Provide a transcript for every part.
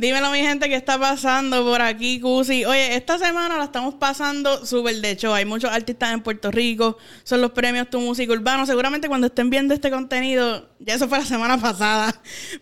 Dímelo, mi gente, ¿qué está pasando por aquí, Cusi? Oye, esta semana la estamos pasando súper de hecho. Hay muchos artistas en Puerto Rico. Son los premios Tu Música Urbano. Seguramente cuando estén viendo este contenido, ya eso fue la semana pasada.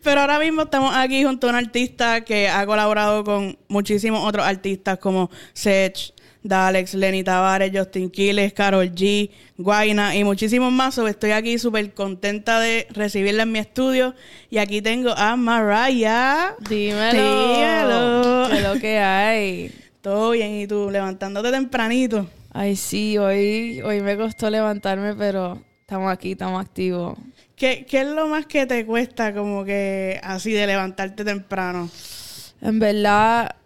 Pero ahora mismo estamos aquí junto a un artista que ha colaborado con muchísimos otros artistas como Sech, Dalex, Lenny Tavares, Justin Quiles, Carol G, Guaina y muchísimos más. estoy aquí súper contenta de recibirla en mi estudio. Y aquí tengo a Mariah. Dímelo. Dímelo. ¿Qué es lo que hay? Todo bien, ¿y tú? Levantándote tempranito. Ay, sí, hoy, hoy me costó levantarme, pero estamos aquí, estamos activos. ¿Qué, ¿Qué es lo más que te cuesta como que así de levantarte temprano? En verdad,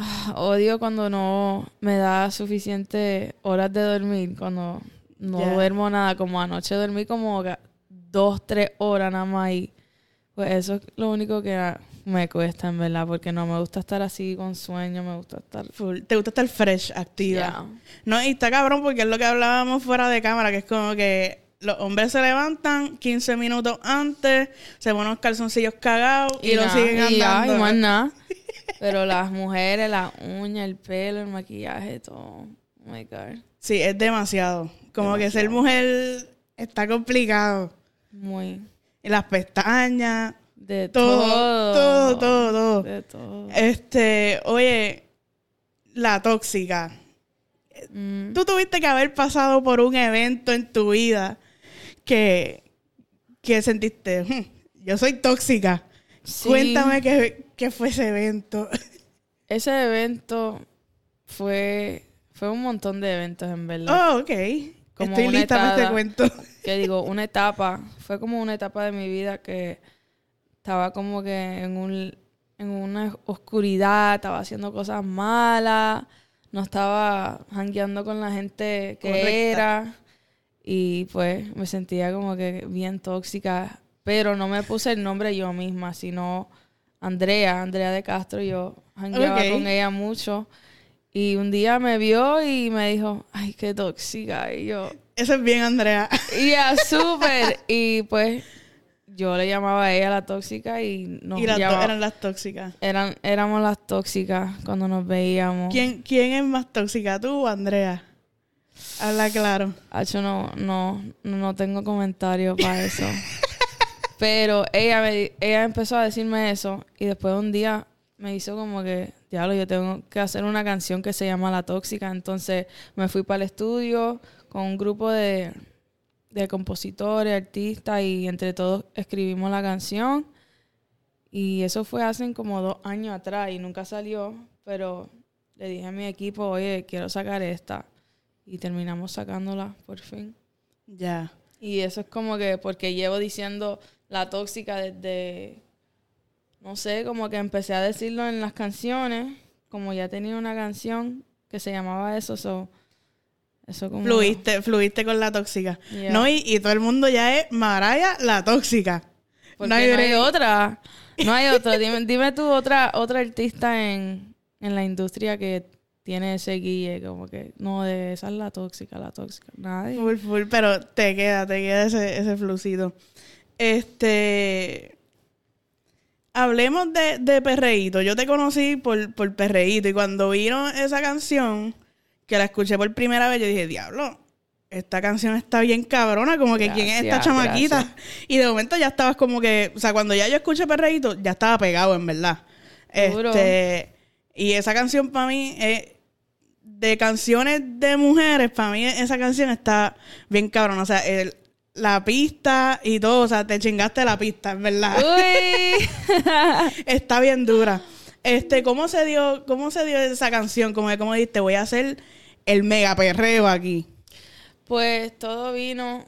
odio cuando no me da suficiente horas de dormir, cuando no duermo nada, como anoche dormí como dos, tres horas nada más y pues eso es lo único que me cuesta en verdad, porque no me gusta estar así con sueño, me gusta estar full. Te gusta estar fresh, activa. No, y está cabrón porque es lo que hablábamos fuera de cámara, que es como que los hombres se levantan 15 minutos antes, se ponen los calzoncillos cagados y, lo siguen andando. Y, más nada. Pero las mujeres, las uñas, el pelo, el maquillaje, todo. Oh my God. Sí, es demasiado. Como que ser mujer está complicado. Muy. Y las pestañas. De todo. Todo, todo, todo. De todo. Este, oye, la tóxica. Mm. Tú tuviste que haber pasado por un evento en tu vida que, que sentiste, hmm, yo soy tóxica. Cuéntame qué, fue ese evento. Ese evento fue, fue un montón de eventos, en verdad. Oh, ok. Estoy lista para este cuento. Que digo, una etapa, fue como una etapa de mi vida que estaba como que en, un, en una oscuridad, estaba haciendo cosas malas, no estaba jangueando con la gente que era. Y pues me sentía como que bien tóxica pero no me puse el nombre yo misma, sino Andrea, Andrea de Castro. Yo jangueaba con ella mucho. Y un día me vio y me dijo, ay, qué tóxica. Y yo... Eso es bien, Andrea. Y ya, súper. y pues yo le llamaba a ella la tóxica y nos Y las dos eran las tóxicas. Eran, éramos las tóxicas cuando nos veíamos. ¿Quién, quién es más tóxica, tú o Andrea? Habla claro. Yo no, no, no tengo comentario para eso. Pero ella, me, ella empezó a decirme eso y después un día me hizo como que, diablo, yo tengo que hacer una canción que se llama La Tóxica. Entonces me fui para el estudio con un grupo de, de compositores, artistas y entre todos escribimos la canción. Y eso fue hace como dos años atrás y nunca salió, pero le dije a mi equipo, oye, quiero sacar esta. Y terminamos sacándola por fin. Ya. Y eso es como que porque llevo diciendo la tóxica desde, no sé, como que empecé a decirlo en las canciones, como ya tenía una canción que se llamaba eso, eso como... Fluiste, fluiste con la tóxica. No, y, todo el mundo ya es Maraya la tóxica. no hay, otra. No hay otra. dime, dime tú otra, otra artista en, en la industria que tiene ese guille, como que no, de esa es la tóxica, la tóxica. Nadie. Full, full, pero te queda, te queda ese, ese flucido. Este. Hablemos de, de Perreíto. Yo te conocí por, por Perreíto y cuando vino esa canción, que la escuché por primera vez, yo dije, diablo, esta canción está bien cabrona, como que quién es esta chamaquita. Y de momento ya estabas como que, o sea, cuando ya yo escuché Perreíto, ya estaba pegado, en verdad. Este, y esa canción para mí es de canciones de mujeres, para mí esa canción está bien cabrona. O sea, el, la pista y todo, o sea, te chingaste la pista, en verdad. Uy. Está bien dura. Este, ¿cómo se dio, cómo se dio esa canción? Como, como dijiste, voy a hacer el mega perreo aquí. Pues todo vino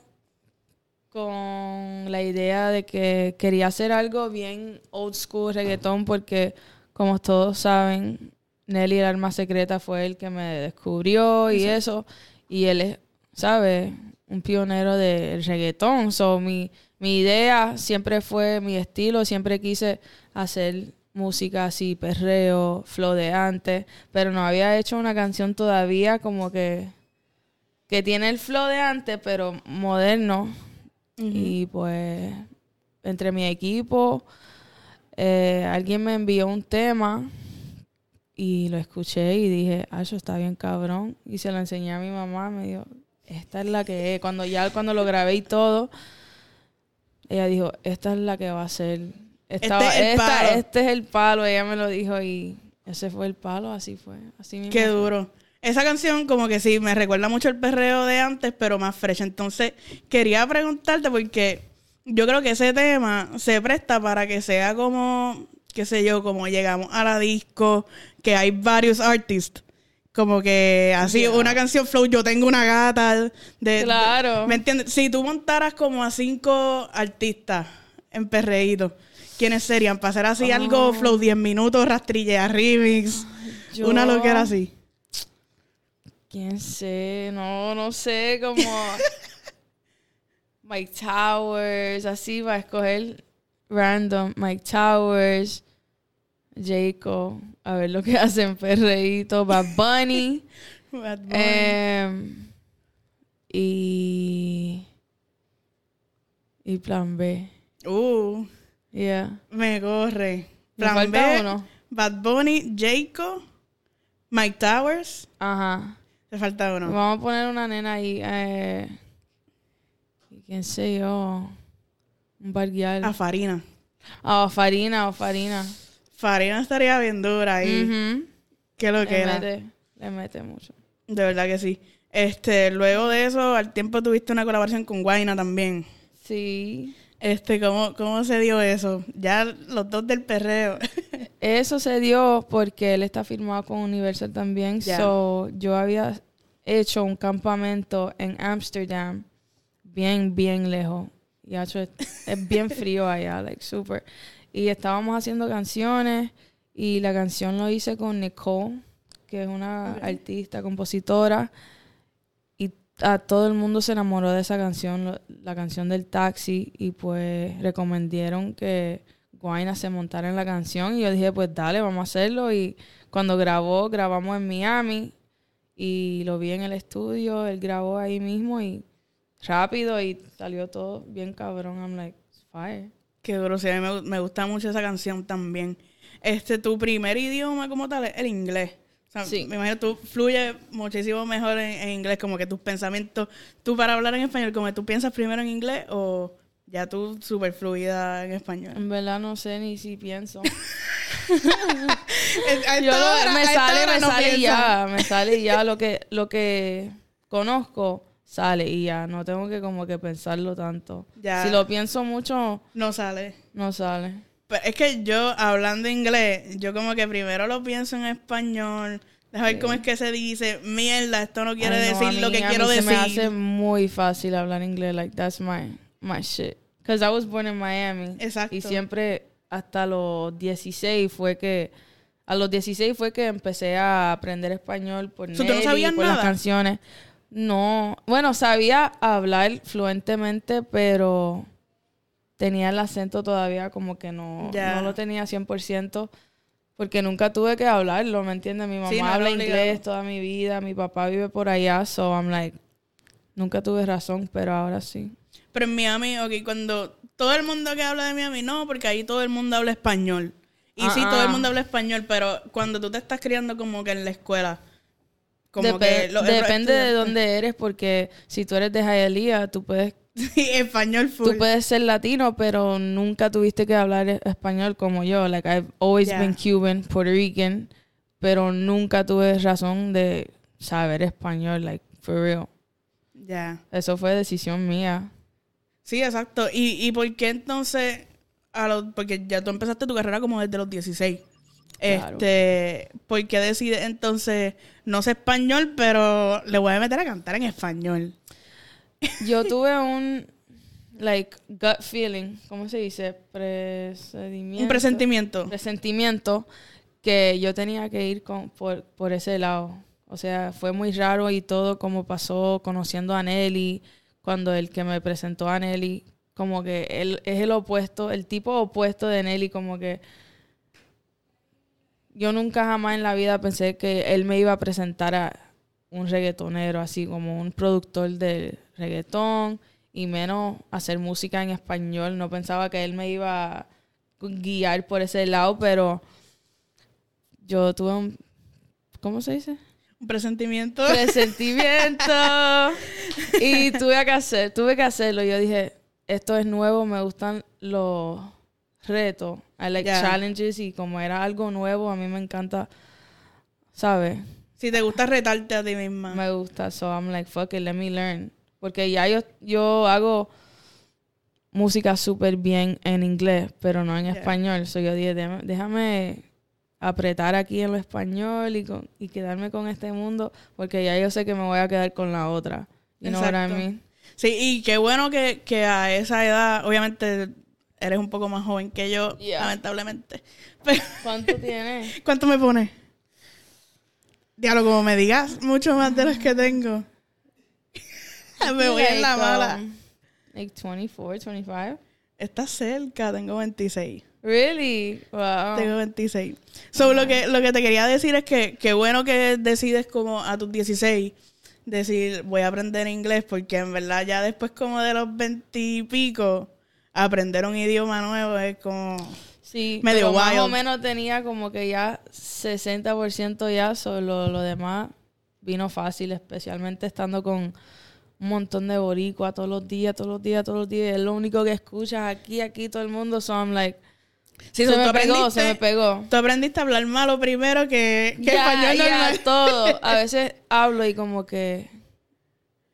con la idea de que quería hacer algo bien old school reggaetón porque como todos saben, Nelly el alma secreta fue el que me descubrió y eso y él es, ¿sabes? Un pionero del reggaetón. So, mi, mi idea siempre fue, mi estilo, siempre quise hacer música así, perreo, flow de antes, pero no había hecho una canción todavía como que, que tiene el flow de antes, pero moderno. Y pues, entre mi equipo, eh, alguien me envió un tema y lo escuché y dije, ah, eso está bien cabrón. Y se lo enseñé a mi mamá, me dijo, esta es la que es. Cuando ya cuando lo grabé y todo, ella dijo, esta es la que va a ser. Estaba, Este es el esta- palo. este es el palo, ella me lo dijo y ese fue el palo, así fue. Así mismo Qué duro. Esa canción como que sí, me recuerda mucho el perreo de antes, pero más fresh. Entonces, quería preguntarte porque yo creo que ese tema se presta para que sea como, qué sé yo, como llegamos a la disco, que hay varios artists. Como que así, Yeah. una canción flow, yo tengo una gata. De, Claro. ¿Me entiendes? Si tú montaras como a cinco artistas en perreíto, ¿quiénes serían? Para hacer así algo Oh. flow 10 minutos, rastrilla remix, Yo- una loquera así. ¿Quién sé? No, no sé, como Mike Towers, así va a escoger random. Mike Towers, Jacob, a ver lo que hacen, perreíto, Bad Bunny, Bad Bunny. em, y y Plan B. Uh, Yeah. me corre. Me Plan falta B, uno. Bad Bunny, Jacob, Mike Towers. Ajá. Te falta uno. Vamos a poner una nena ahí. Eh, ¿Quién sé yo? Un barguial. A Farina. Ah, Farina, o Farina. Farina estaría bien dura ahí. Ujú. Qué lo Le que era. le mete mucho. De verdad que sí. Este, luego de eso, al tiempo tuviste una colaboración con Guaina también. Sí. Este, ¿cómo, cómo se dio eso? Ya los dos del perreo. Eso se dio porque él está firmado con Universal también. Ya. So, yo había hecho un campamento en Amsterdam, bien, bien lejos. Y hecho, es, es bien frío allá, like super. Y estábamos haciendo canciones y la canción lo hice con Nicole, que es una artista, compositora. Y a todo el mundo se enamoró de esa canción, la canción del taxi. Y pues recomendieron que Guayna se montara en la canción. Y yo dije, pues dale, vamos a hacerlo. Y cuando grabó, grabamos en Miami. Y lo vi en el estudio, él grabó ahí mismo y rápido y salió todo bien cabrón. I'm like, fire. Qué duro, sí, a mí me, me gusta mucho esa canción también. Este, tu primer idioma como tal es el inglés. O sea, Sí. me imagino tú fluyes muchísimo mejor en, en inglés, como que tus pensamientos, tú para hablar en español, como que tú piensas primero en inglés o ya tú súper fluida en español. En verdad no sé ni si pienso. Yo lo- me sale, me no sale ya, me sale ya lo que, lo que conozco sale y ya, no tengo que como que pensarlo tanto. Ya. Si lo pienso mucho, No sale. no sale. Pero es que yo, hablando inglés, yo como que primero lo pienso en español. Deja ver Sí. cómo es que se dice. Mierda, esto no quiere Ay, no, decir a lo mí- que quiero mí decir. Se me hace muy fácil hablar inglés, like that's my my shit. Because I was born in Miami. Exacto. Y siempre hasta los 16 fue que a los 16 fue que empecé a aprender español por ¿tú no Nelly, sabías por nada? las canciones. No, bueno, sabía hablar fluentemente, pero tenía el acento todavía como que no, no lo tenía 100%. Porque nunca tuve que hablarlo, ¿me entiendes? Mi mamá Sí, no era habla inglés toda mi vida, mi papá vive por allá, so I'm like, nunca tuve razón, pero ahora sí. Pero en Miami, ok, cuando todo el mundo que habla de Miami, no, porque ahí todo el mundo habla español. Y sí, Ah, todo el ah. mundo habla español, pero cuando tú te estás criando como que en la escuela, como que... los depende de dónde eres, porque si tú eres de Hialeah, tú puedes, Sí, español full. tú puedes ser latino, pero nunca tuviste que hablar e- español como yo. Like, I've always Yeah. been Cuban, Puerto Rican, pero nunca tuve razón de saber español, like, for real. Ya. Eso fue decisión mía. Sí, exacto. ¿Y, y por qué entonces, a porque ya tú empezaste tu carrera como desde los 16? Claro. Este, ¿por qué decides entonces, no sé español, pero le voy a meter a cantar en español? Yo tuve un, like, gut feeling, ¿cómo se dice? Presentimiento. Un presentimiento. presentimiento que yo tenía que ir con, por, por ese lado. O sea, fue muy raro y todo como pasó conociendo a Nelly, cuando el que me presentó a Nelly, como que él es el opuesto, el tipo opuesto de Nelly, como que yo nunca jamás en la vida pensé que él me iba a presentar a un reggaetonero, así como un productor de reggaetón, y menos hacer música en español. No pensaba que él me iba a guiar por ese lado, pero yo tuve un, ¿cómo se dice? Un presentimiento. Presentimiento. y tuve que hacer, tuve que hacerlo. Yo dije, esto es nuevo, me gustan los retos. I like challenges y como era algo nuevo, a mí me encanta, ¿sabes? Si te gusta retarte a ti misma. Me gusta, so I'm like, fuck it, let me learn. Porque ya yo, yo hago música súper bien en inglés, pero no en Yeah. español. So yo dije, déjame, déjame apretar aquí en lo español y, con- y quedarme con este mundo, porque ya yo sé que me voy a quedar con la otra. What I Exacto. mean? Sí, y qué bueno que, que a esa edad, obviamente eres un poco más joven que yo, Yeah. lamentablemente. Pero, ¿Cuánto tienes? ¿Cuánto me pones? Diablo, como me digas mucho más de los que tengo. me voy en la mala. um, like 24, 25? Estás cerca, tengo 26. Really? Wow. Tengo 26. So, lo que, lo que te quería decir es que qué bueno que decides como a tus 16 decir voy a aprender inglés porque en verdad ya después como de los 20 y pico aprender un idioma nuevo es como... Sí, medio pero más o wild. menos tenía como que ya 60% ya, solo lo demás vino fácil, especialmente estando con un montón de boricua todos los días, todos los días, todos los días. Es lo único que escuchas aquí, aquí, todo el mundo. So I'm like, Sí, se tú me pegó, se me pegó. Tú aprendiste a hablar malo primero que, español normal. todo. A veces hablo y como que,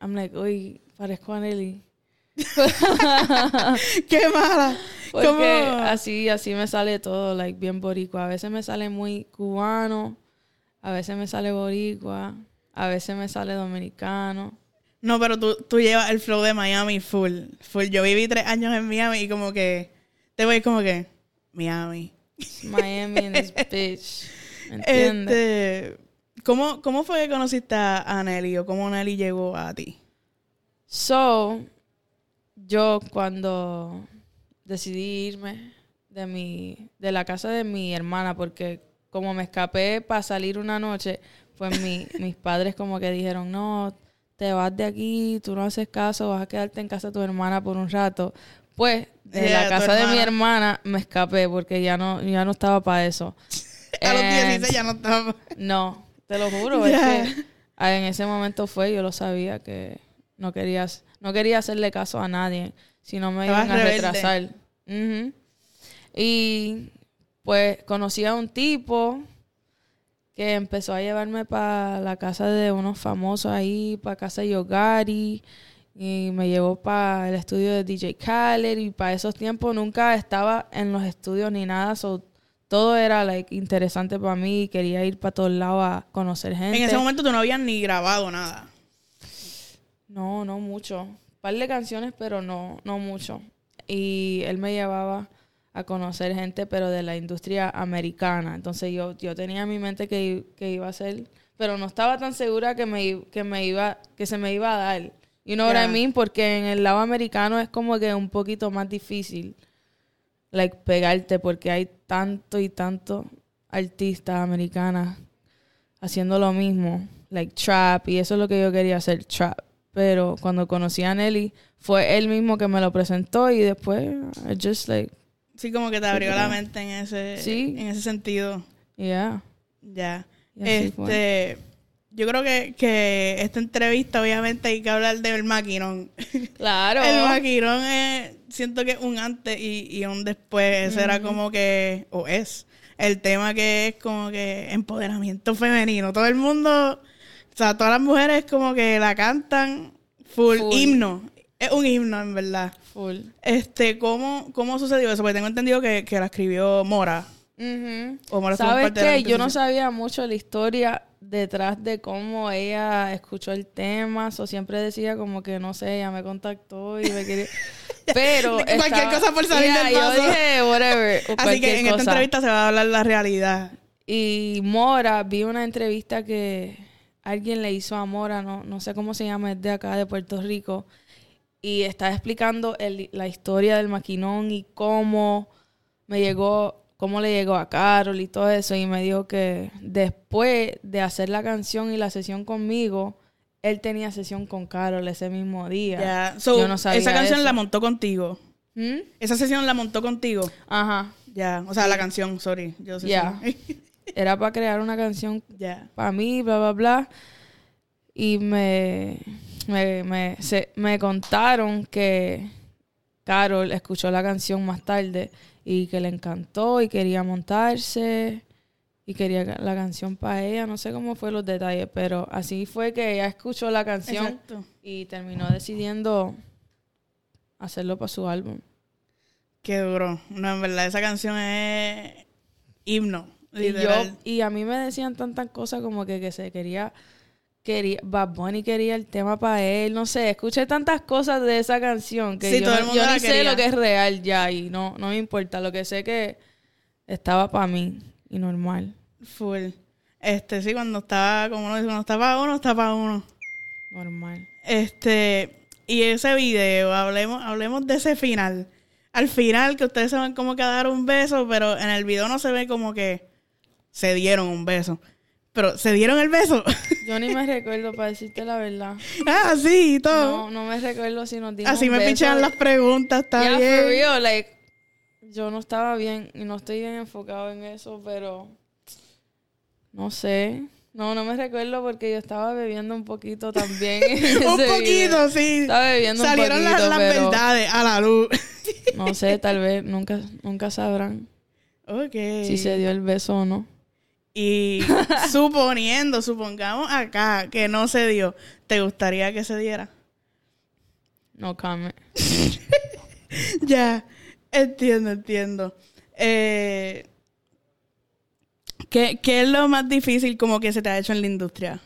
I'm like, uy, parezco a Nelly. ¡Qué mala! Porque ¿Cómo? así, así me sale todo, like, bien boricua. A veces me sale muy cubano, a veces me sale boricua, a veces me sale dominicano. No, pero tú, tú llevas el flow de Miami full. Full. Yo viví tres años en Miami y como que... Te voy como que... Miami. Miami in this bitch. ¿Me entiendes? Este, ¿cómo, ¿Cómo fue que conociste a a Nelly o cómo Nelly llegó a ti? So, yo cuando decidí irme de mi, de la casa de mi hermana, porque como me escapé para salir una noche, pues mi- mis padres como que dijeron, no, te vas de aquí, tú no haces caso, vas a quedarte en casa de tu hermana por un rato. Pues de Yeah, la casa de mi hermana. me escapé porque ya no, ya no estaba para eso. A los And- 16 ya no estaba... no, te lo juro, es que ah, en ese momento fue, yo lo sabía que no querías, no quería hacerle caso a nadie, si no me Estabas iban a rebelde. retrasar. Y pues conocí a un tipo que empezó a llevarme para la casa de unos famosos ahí, para casa de Yogari, y me llevó para el estudio de DJ Khaled, y para esos tiempos nunca estaba en los estudios ni nada, so todo era like interesante para mí, quería ir para todos lados a conocer gente. En ese momento tú no habías ni grabado nada. No, no mucho. Un par de canciones, pero no, no mucho. Y él me llevaba a conocer gente, pero de la industria americana. Entonces yo, yo tenía en mi mente que, que iba a ser, pero no estaba tan segura que me, que me iba, que se me iba a dar. You know what. I mean? Porque en el lado americano es como que un poquito más difícil, like, pegarte, porque hay tanto y tanto artistas americanas haciendo lo mismo, like trap, y eso es lo que yo quería hacer, trap. Pero cuando conocí a Nelly, fue él mismo que me lo presentó y después, I just like, Sí, como que te abrió la mente en ese, Sí. en ese sentido. yeah. Ya. Y así fue. Este, yo creo que, que esta entrevista, obviamente, hay que hablar del maquinón. Claro. El maquinón es, siento que es un antes y, y un después. Ese era como que, o es, el tema que es como que empoderamiento femenino. Todo el mundo, sea, todas las mujeres como que la cantan full, Full. himno. Es un himno, en verdad. Full. Este, ¿cómo, cómo sucedió eso? Porque tengo entendido que, que la escribió Mora. Ujú. O Mora ¿Sabes parte de la qué? Yo no sabía mucho la historia detrás de cómo ella escuchó el tema. O siempre decía como que, no sé, ella me contactó y me quería... Pero Cualquier estaba- cosa por salir Yeah, del yo paso. dije, whatever. o Así que en esta entrevista se va a hablar la realidad. Y Mora, vi una entrevista que alguien le hizo a Mora, no, no sé cómo se llama, es de acá, de Puerto Rico, y estaba explicando el- la historia del maquinón y cómo me llegó, cómo le llegó a Carol y todo eso, y me dijo que después de hacer la canción y la sesión conmigo, él tenía sesión con Carol ese mismo día. So, Yo no sabía esa canción eso. la montó contigo. ¿Mm? Esa sesión la montó contigo. Ajá. Ya, o sea, la canción, sorry. Yo sé Ya. Era para crear una canción ya. para mí, bla, bla, bla. Y me, me, me, se- me contaron que Carol escuchó la canción más tarde y que le encantó y quería montarse y quería la canción para ella. No sé cómo fue los detalles, pero así fue que ella escuchó la canción Exacto. y terminó decidiendo hacerlo para su álbum. Qué duro. No, en verdad, esa canción es himno. Y, yo, y a mí me decían tantas cosas como que, que se quería, quería, Bad Bunny quería el tema para él, no sé, escuché tantas cosas de esa canción que Sí, yo, todo el mundo yo la ni sé lo que es real ya y no, no me importa, lo que sé que estaba para mí y normal, Full. Este, sí, cuando estaba, como uno dice, cuando está para uno, está para uno. normal. Este, y ese video, hablemos, hablemos de ese final. Al final, que ustedes se ven como que a dar un beso, pero en el video no se ve como que se dieron un beso. Pero, ¿se dieron el beso? Yo ni me recuerdo, para decirte la verdad. ah, sí, y todo. No, no me recuerdo si nos dimos Así me beso. las preguntas, está Yeah, bien. for real, like, yo no estaba bien y no estoy bien enfocado en eso, pero no sé. No, no me recuerdo porque yo estaba bebiendo un poquito también. un poquito, video. sí. Estaba bebiendo Salieron un las- poquito, las pero verdades a la luz. no sé, tal vez nunca, nunca sabrán ok. si se dio el beso o no. Y suponiendo, supongamos acá que no se dio, ¿te gustaría que se diera? No comment. Ya, entiendo, entiendo. Eh, ¿qué, qué es lo más difícil como que se te ha hecho en la industria?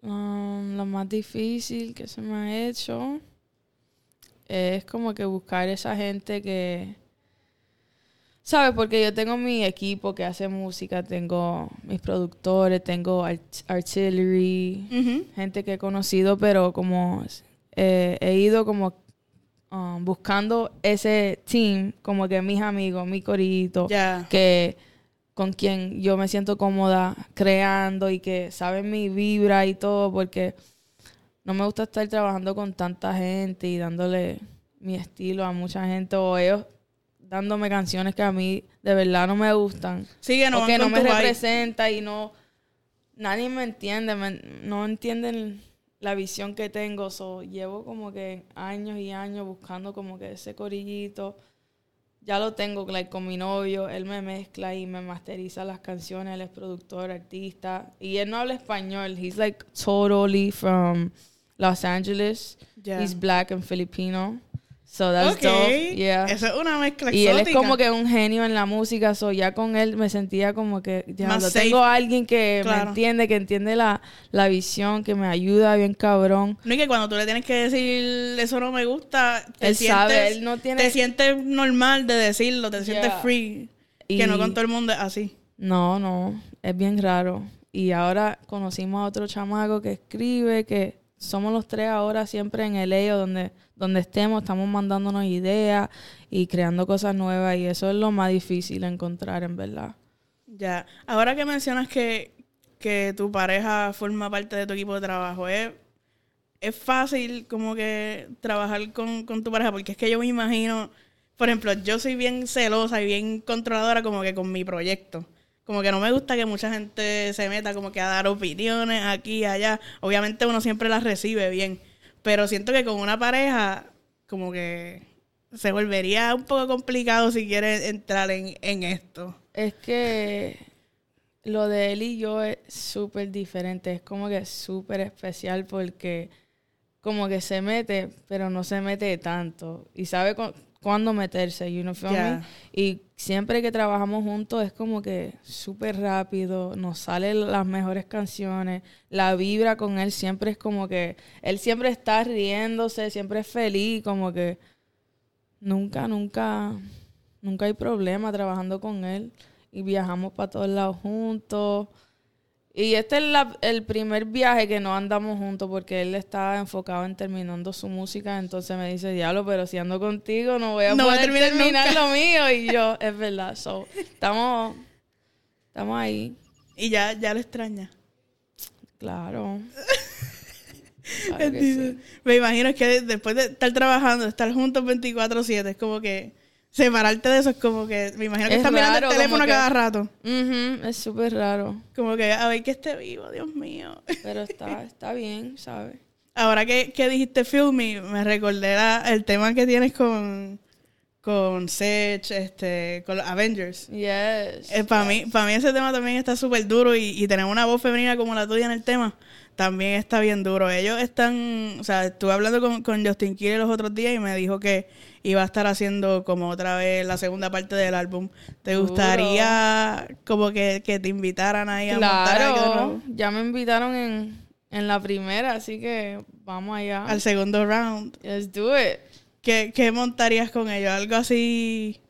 Um, lo más difícil que se me ha hecho es como que buscar esa gente que... ¿Sabes? Porque yo tengo mi equipo que hace música, tengo mis productores, tengo art- artillery, gente que he conocido, pero como eh, he ido como um, buscando ese team, como que mis amigos, mi corito, que con quien yo me siento cómoda creando y que saben mi vibra y todo, porque no me gusta estar trabajando con tanta gente y dándole mi estilo a mucha gente o ellos dándome canciones que a mí de verdad no me gustan. Sí, que no o que no me representa y no nadie me entiende, me- no entienden la visión que tengo, so, llevo como que años y años buscando como que ese corillito. Ya lo tengo like, con mi novio, él me mezcla y me masteriza las canciones, él es productor, artista. Y él no habla español, he's like totally from Los Angeles, Ya. he's black and Filipino, so that's Ok. dope, yeah. Eso es una mezcla Y él es exótica. como que un genio en la música, so ya con él me sentía como que ya Más lo tengo a alguien que Claro. me entiende, que entiende la, la visión, que me ayuda bien cabrón. No, y que cuando tú le tienes que decir eso no me gusta, te Él sientes, sabe, él no tiene- te sientes normal de decirlo, te sientes Yeah. free. Y- Que no con todo el mundo es así. No, no, es bien raro. Y ahora conocimos a otro chamaco que escribe, que somos los tres ahora siempre en el o donde, donde estemos, estamos mandándonos ideas y creando cosas nuevas y eso es lo más difícil encontrar en verdad. Ya. Ahora que mencionas que, que tu pareja forma parte de tu equipo de trabajo, ¿es, es fácil como que trabajar con, con tu pareja? Porque es que yo me imagino, por ejemplo, yo soy bien celosa y bien controladora como que con mi proyecto. Como que no me gusta que mucha gente se meta como que a dar opiniones aquí y allá. Obviamente uno siempre las recibe bien. Pero siento que con una pareja como que se volvería un poco complicado si quieres entrar en, en esto. Es que lo de él y yo es súper diferente. Es como que súper especial porque como que se mete, pero no se mete tanto. Y sabe cuándo meterse, you know, feel me? Y siempre que trabajamos juntos es como que súper rápido, nos salen las mejores canciones, la vibra con él siempre es como que, él siempre está riéndose, siempre es feliz, como que nunca, nunca, nunca hay problema trabajando con él y viajamos para todos lados juntos. Y este es la- el primer viaje que no andamos juntos porque él estaba enfocado en terminando su música. Entonces me dice, diablo, pero si ando contigo no voy a No voy a poder terminar terminar, nunca". lo mío. Y yo, es verdad. So, estamos, estamos ahí. Y ya, ya lo extraña. Claro. Claro que sí. Me imagino que después de estar trabajando, de estar juntos 24-7, es como que separarte de eso es como que, me imagino que Es estás mirando el teléfono que- cada rato. Es súper raro. Como que, a ver que esté vivo, Dios mío. Pero está, está bien, ¿sabes? Ahora que, que dijiste Film Me, recordé la- el tema que tienes con, con Sech, este, con los Avengers. Yes. para mí, para mí ese tema también está súper duro y, y tener una voz femenina como la tuya en el tema también está bien duro. Ellos están, o sea, estuve hablando con, con Justin Quiles los otros días y me dijo que iba a estar haciendo como otra vez la segunda parte del álbum. ¿Te Duro. gustaría como que, que te invitaran ahí a montar algo Claro, nuevo? ya me invitaron en, en la primera, así que vamos allá. al segundo round? Let's do it. ¿Qué, ¿Qué montarías con ellos? ¿Algo así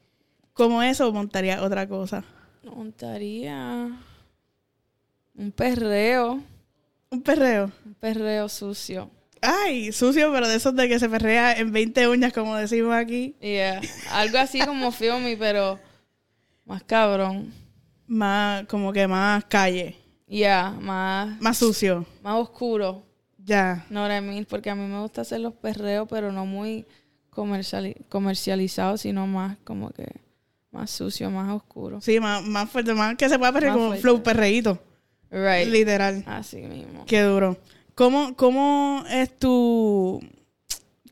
como eso o montarías otra cosa? Montaría un perreo, Un perreo. un perreo sucio. Ay, sucio, pero de esos de que se perrea en 20 uñas, como decimos aquí. Yeah. Algo así como Filmy, pero más cabrón. Más, como que más calle. Yeah, más, Más sucio. más oscuro. Ya. No, I mean, porque a mí me gusta hacer los perreos, pero no muy comerciali- comercializados, sino más como que más sucio, más oscuro. Sí, más, más fuerte, más que se pueda perrear como fuerte. flow perreíto. Right. Literal. Así mismo. Qué duro. ¿Cómo, ¿Cómo es tu...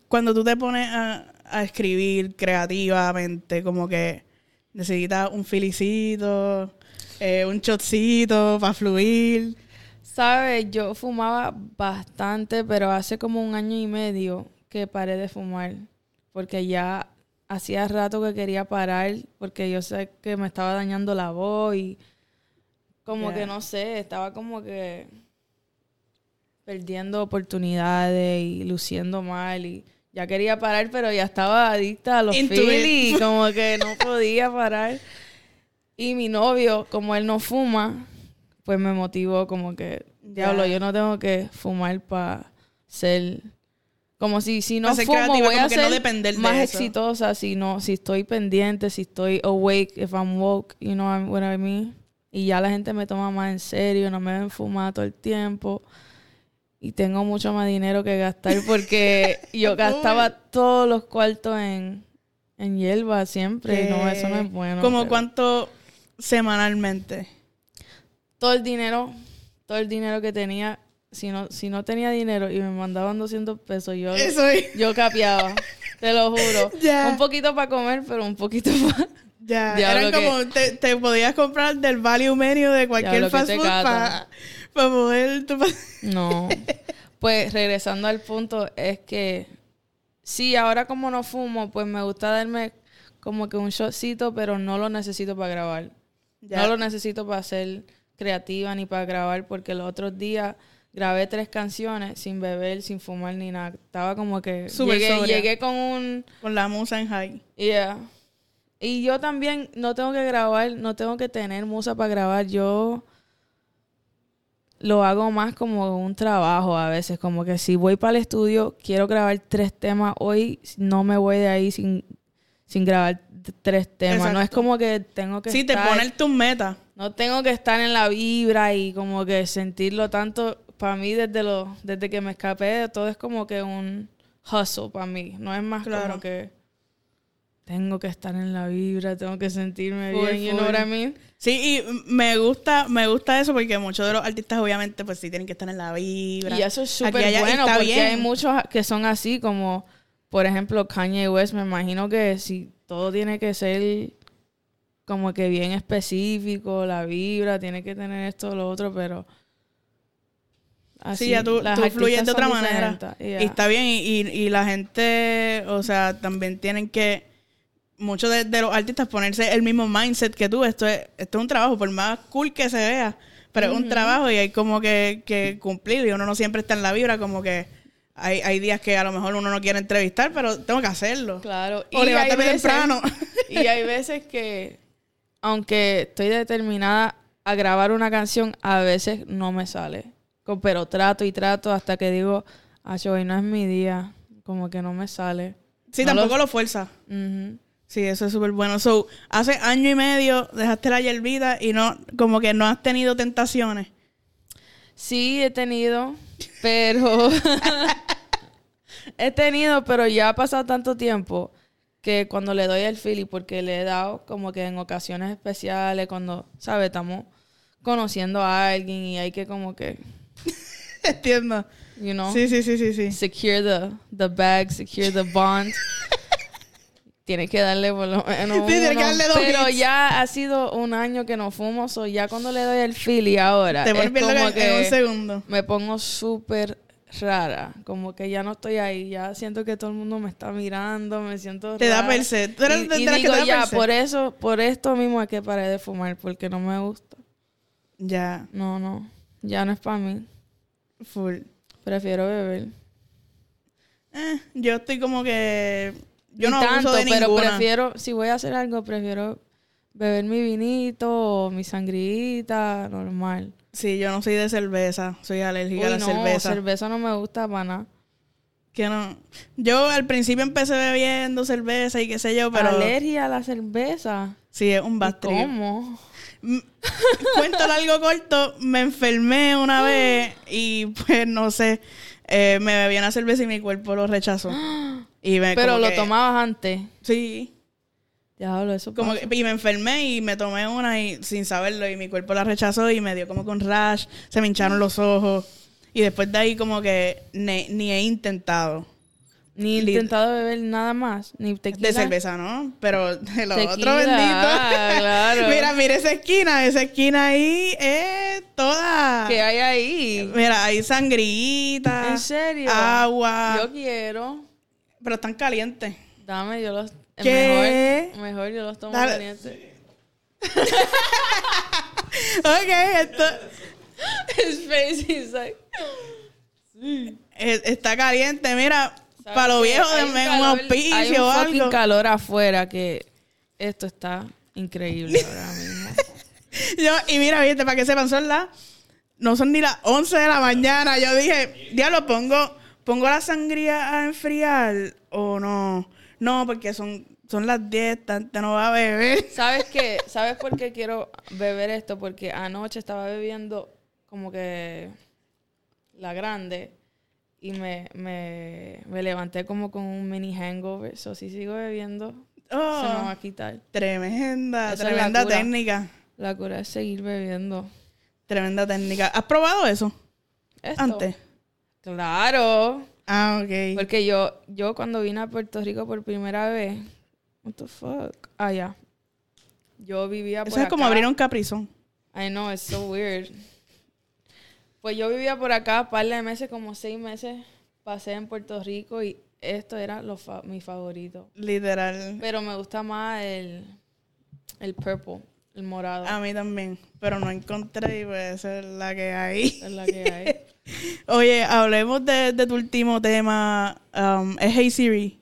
Cuando tú te pones a, a escribir creativamente, como que necesitas un filicito, eh, un shotcito para fluir? Sabes, yo fumaba bastante, pero hace como un año y medio que paré de fumar. Porque ya hacía rato que quería parar, porque yo sé que me estaba dañando la voz y como Ya. que no sé, estaba como que perdiendo oportunidades y luciendo mal y ya quería parar, pero ya estaba adicta a los Philly, como que no podía parar. Y mi novio, como él no fuma, pues me motivó como que, diablo, yo no tengo que fumar para ser... Como si, si no Pa' ser fumo, creativa, voy a no ser depender de más eso. exitosa si no, si estoy pendiente, si estoy awake, if I'm woke, you know what I mean. Y ya la gente me toma más en serio, no me ven fumar todo el tiempo. Y tengo mucho más dinero que gastar porque yo gastaba todos los cuartos en, en hierba siempre. y No, eso no es bueno. ¿Como pero- cuánto semanalmente? todo el dinero, todo el dinero que tenía, si no, si no tenía dinero y me mandaban 200 pesos, yo, Eso es. yo capeaba, te lo juro. Un poquito para comer, pero un poquito más. Ya, eran como, te, te podías comprar del value menu de cualquier fast food para poder... tu- No. Pues regresando al punto, es que sí, ahora como no fumo, pues me gusta darme como que un shotcito, pero no lo necesito para grabar. Ya. No lo necesito para ser creativa ni para grabar, porque los otros días grabé tres canciones sin beber, sin fumar ni nada. Estaba como que llegué, sobria. llegué con un Con la musa en high. yeah. Y yo también no tengo que grabar, no tengo que tener musa para grabar. Yo lo hago más como un trabajo a veces, como que si voy para el estudio, quiero grabar tres temas hoy, no me voy de ahí sin, sin grabar tres temas. No es como que tengo que Sí, te estar, ponen tus metas. no tengo que estar en la vibra y como que sentirlo tanto. Para mí, desde lo, desde que me escapé, todo es como que un hustle para mí. No es más Claro. como que tengo que estar en la vibra, tengo que sentirme Full, bien, you know what I mean? Sí, y me gusta, me gusta eso porque muchos de los artistas obviamente pues sí tienen que estar en la vibra. Y eso es súper bueno porque bien. hay muchos que son así, como por ejemplo Kanye West. Me imagino que si todo tiene que ser como que bien específico, la vibra, tiene que tener esto o lo otro, pero. Sí, ya tú, tú fluyes de otra manera. Y está bien. Y, y, y la gente, o sea, también tienen que, muchos de, de los artistas ponerse el mismo mindset que tú. Esto es, esto es un trabajo, por más cool que se vea, pero es un trabajo y hay como que, que cumplir. Y uno no siempre está en la vibra, como que hay, hay días que a lo mejor uno no quiere entrevistar, pero tengo que hacerlo. Claro. O levantarme temprano. y hay veces que, aunque estoy determinada a grabar una canción, a veces no me sale. Pero trato y trato hasta que digo, ah, hoy no es mi día. Como que no me sale. Sí, No tampoco lo fuerza. Sí, eso es súper bueno. So, hace año y medio dejaste la hierbita y no, como que no has tenido tentaciones. Sí, he tenido, pero... he tenido, pero ya ha pasado tanto tiempo que cuando le doy el Philly, porque le he dado como que en ocasiones especiales, cuando, ¿sabes? Estamos conociendo a alguien y hay que como que, Entiendo. you know, Sí, sí, sí, sí, sí. secure the, the bag, secure the bond. Tienes que darle por lo menos Sí, tienes que uno. darle dos Pero hits. ya ha sido un año que no fumo, so ya cuando le doy el Philly ahora, Te es pones bien loca como en que un segundo. me pongo súper rara. Como que ya no estoy ahí. Ya siento que todo el mundo me está mirando. Me siento Te da rara. perse. Tú eres Y, las que digo, te da ya, perse. por eso, por esto mismo es que paré de fumar. Porque no me gusta. Ya, No, no. Ya no es para mí. full. Prefiero beber. Eh, yo estoy como que... Yo Ni no tanto, uso de pero ninguna. prefiero, si voy a hacer algo, prefiero beber mi vinito o mi sangrita, normal. Sí, yo no soy de cerveza. Soy alérgica Uy, a la no, cerveza. cerveza no me gusta para nada. Que no. Yo al principio empecé bebiendo cerveza y qué sé yo, pero Alergia a la cerveza. sí es un ¿Y bad trip. ¿Cómo? Mm, Cuento largo corto, me enfermé una vez y pues no sé, eh, me bebí una cerveza y mi cuerpo lo rechazó. Y me, Pero lo que- tomabas antes. Sí, Diablo, eso como que, y me enfermé y me tomé una y sin saberlo y mi cuerpo la rechazó y me dio como con rash, se me hincharon los ojos y después de ahí como que ne- ni he intentado Ni intentado beber nada más. Ni tequila. de cerveza, ¿no? Pero de lo Tequila, otro bendito. ah, claro. mira, mira esa esquina, esa esquina ahí es toda. ¿Qué hay ahí? Mira, hay sangrita. ¿En serio? Agua. Yo quiero. Pero están calientes. Dame, yo los. ¿Qué? Mejor, mejor yo los tomo Dale. calientes. Ok, esto His face, he's like. eh, está caliente. Mira, ¿sabes para los viejos, denme un calor- Hay auspicio un o algo. calor afuera que esto está increíble ahora mismo. Yo, y mira, viste, para que sepan, son las. No son ni las 11 de la mañana. Yo dije, diablo, pongo, pongo la sangría a enfriar o no. No, porque son, son las 10, tanta no va a beber. ¿Sabes qué? ¿Sabes por qué quiero beber esto? Porque anoche estaba bebiendo como que la grande y me, me, me levanté como con un mini hangover. So, si sigo bebiendo, se me va Oh, a quitar. tremenda, Esa es la tremenda técnica. La cura es seguir bebiendo. Tremenda técnica. ¿Has probado eso Esto. antes? Claro. Ah, ok. Porque yo, yo cuando vine a Puerto Rico por primera vez, what the fuck? Ah, ya. Yo vivía por Eso es como abrir un caprizón. I know, it's so weird. Pues yo vivía por acá, par de meses, como seis meses, pasé en Puerto Rico y esto era lo fa- mi favorito. Literal. Pero me gusta más el, el purple, el morado. A mí también. Pero no encontré y pues esa es la que hay. Es la que hay. Oye, hablemos de, de tu último tema. um, es Hey Siri.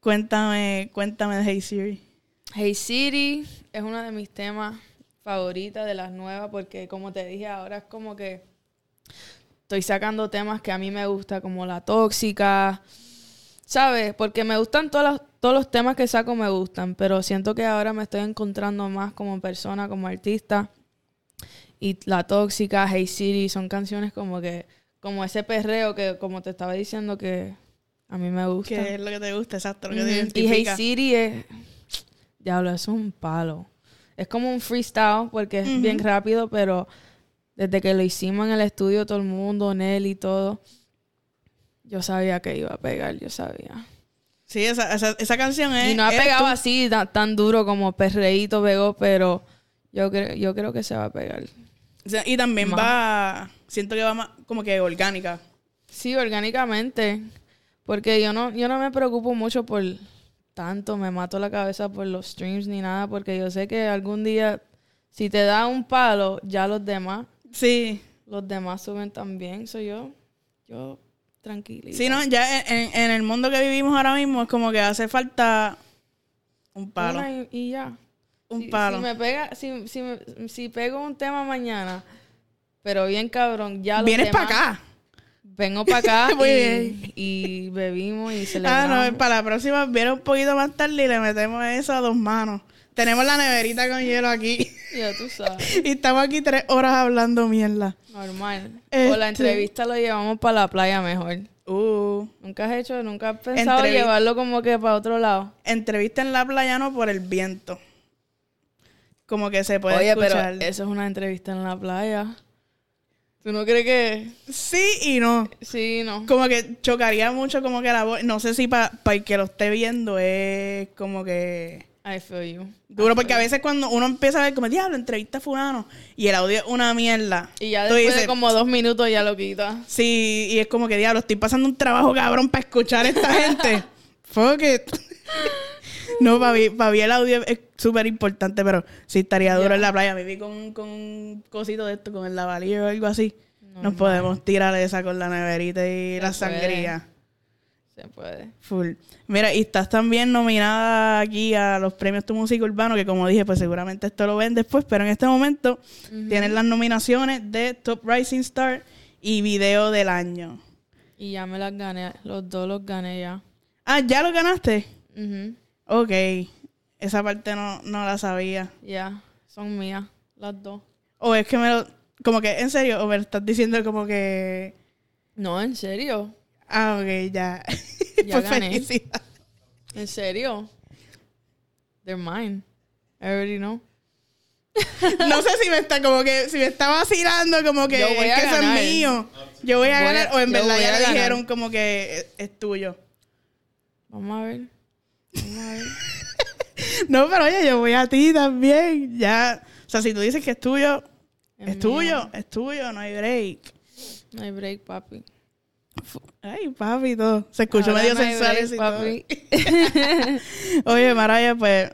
Cuéntame, cuéntame de Hey Siri. Hey City es uno de mis temas favoritas de las nuevas porque como te dije ahora es como que estoy sacando temas que a mí me gusta como la tóxica, ¿sabes? Porque me gustan todos los, todos los temas que saco me gustan, pero siento que ahora me estoy encontrando más como persona, como artista y la tóxica, Hey City son canciones como que como ese perreo que como te estaba diciendo que a mí me gusta. ¿Qué es lo que te gusta? Exacto, lo que te Ujú. Y Hey. City es. Diablo, es un palo. Es como un freestyle porque es bien rápido, pero desde que lo hicimos en el estudio, todo el mundo, Nelly y todo, yo sabía que iba a pegar, yo sabía. Sí, esa, esa, esa canción es. y no ha pegado así ta- tan, duro como Perreíto pegó, pero yo, creo yo creo que se va a pegar. o sea, Y también Más. va. Siento que va más como que orgánica. Sí, orgánicamente. Porque yo no, yo no me preocupo mucho por tanto, me mato la cabeza por los streams ni nada, porque yo sé que algún día, si te da un palo, ya los demás, Sí. los demás suben también. Soy yo, yo tranquilita. Sí, no, ya en, el mundo que vivimos ahora mismo es como que hace falta un palo. Una y, y ya. Un Si- palo. Si, me pega, si, si, me- si pego un tema mañana, pero bien cabrón, ya los Vienes para acá. Vengo para acá Muy y, bien. y bebimos y Ah, celebramos. no, para la próxima viene un poquito más tarde y le metemos eso a dos manos. Tenemos la neverita con hielo aquí. Ya tú sabes. y estamos aquí tres horas hablando mierda. Normal. Este- O la entrevista lo llevamos para la playa mejor. Uh. Nunca has hecho, nunca has pensado Entrevi- llevarlo como que para otro lado. Entrevista en la playa no por el viento. Como que se puede Oye, escuchar. pero eso es una entrevista en la playa. ¿Tú no crees que...? Sí y no. Sí, no. Como que chocaría mucho como que la voz. No sé si para el que lo esté viendo es como que I feel you. duro. Porque a veces cuando uno empieza a ver como, diablo, entrevista a fulano. Y el audio es una mierda. Y ya después dices, de como dos minutos ya lo quita. Sí, y es como que, diablo, estoy pasando un trabajo cabrón para escuchar a esta gente. Fuck it. No, para mí, el audio es súper importante, pero sí estaría duro en la playa. Viví con, con un cosito de esto, con el lavalillo o algo así. Nos Normal. podemos tirar esa con la neverita y Se la puede. sangría. Se puede. Full. Mira, y estás también nominada aquí a los premios Tu Música Urbano, que como dije, pues seguramente esto lo ven después, pero en este momento tienes las nominaciones de Top Rising Star y Video del Año. Y ya me las gané. Los dos los gané ya. Ah, ¿ya lo ganaste? Ujú. Ok. Esa parte no, no la sabía. Ya. Son mías. Las dos. O es que me lo... Como que, ¿en serio? O me lo estás diciendo como que... No, en serio. Ah, ok, ya. Ya pues gané. felicidad. En serio. They're mine. I already know. No sé si me está como que... Si me está vacilando como que... Yo voy es a que eso es ganar. mío. Yo voy a Voy a- ganar. O en verdad ya le ganar. dijeron como que es, es tuyo. Vamos a ver. No, pero oye, yo voy a ti también. Ya... O sea, si tú dices que es tuyo... Es, Es tuyo. Es tuyo. No hay break. No hay break, papi. Ay, papi, todo. Se escuchó Ahora medio no sensual y todo. papi. Oye, Maraya, pues,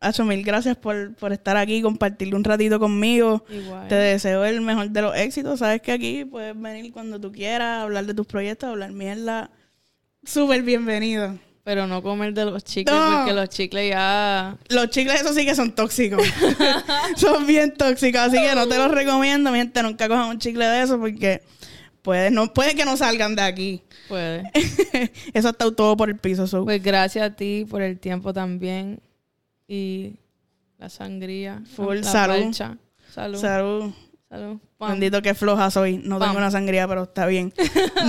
Hacho, mil gracias por, por estar aquí compartir un ratito conmigo. Igual. Te deseo el mejor de los éxitos. Sabes que aquí puedes venir cuando tú quieras, hablar de tus proyectos, hablar mierda. Súper bienvenido. Pero no comer de los chicles No. porque los chicles ya... Los chicles, esos sí que son tóxicos. son bien tóxicos, así que no te los recomiendo. Mi gente, nunca cojan un chicle de esos porque puede, no, puede que no salgan de aquí. Puede. Eso está todo por el piso. so. Pues gracias a ti por el tiempo también. Y la sangría. Full la salud. parcha. Salud. Salud. Salud. Pam. Bendito que floja soy. No tengo una sangría, pero está bien.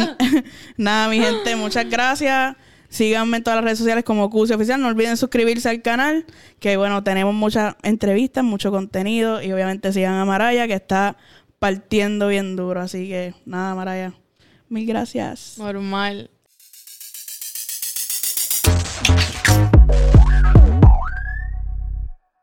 Nada, mi gente, muchas gracias. Síganme en todas las redes sociales como Cusi Oficial. No olviden suscribirse al canal, que bueno, tenemos muchas entrevistas, mucho contenido. Y obviamente sigan a Maraya, que está partiendo bien duro. Así que nada, Maraya. Mil gracias. Normal.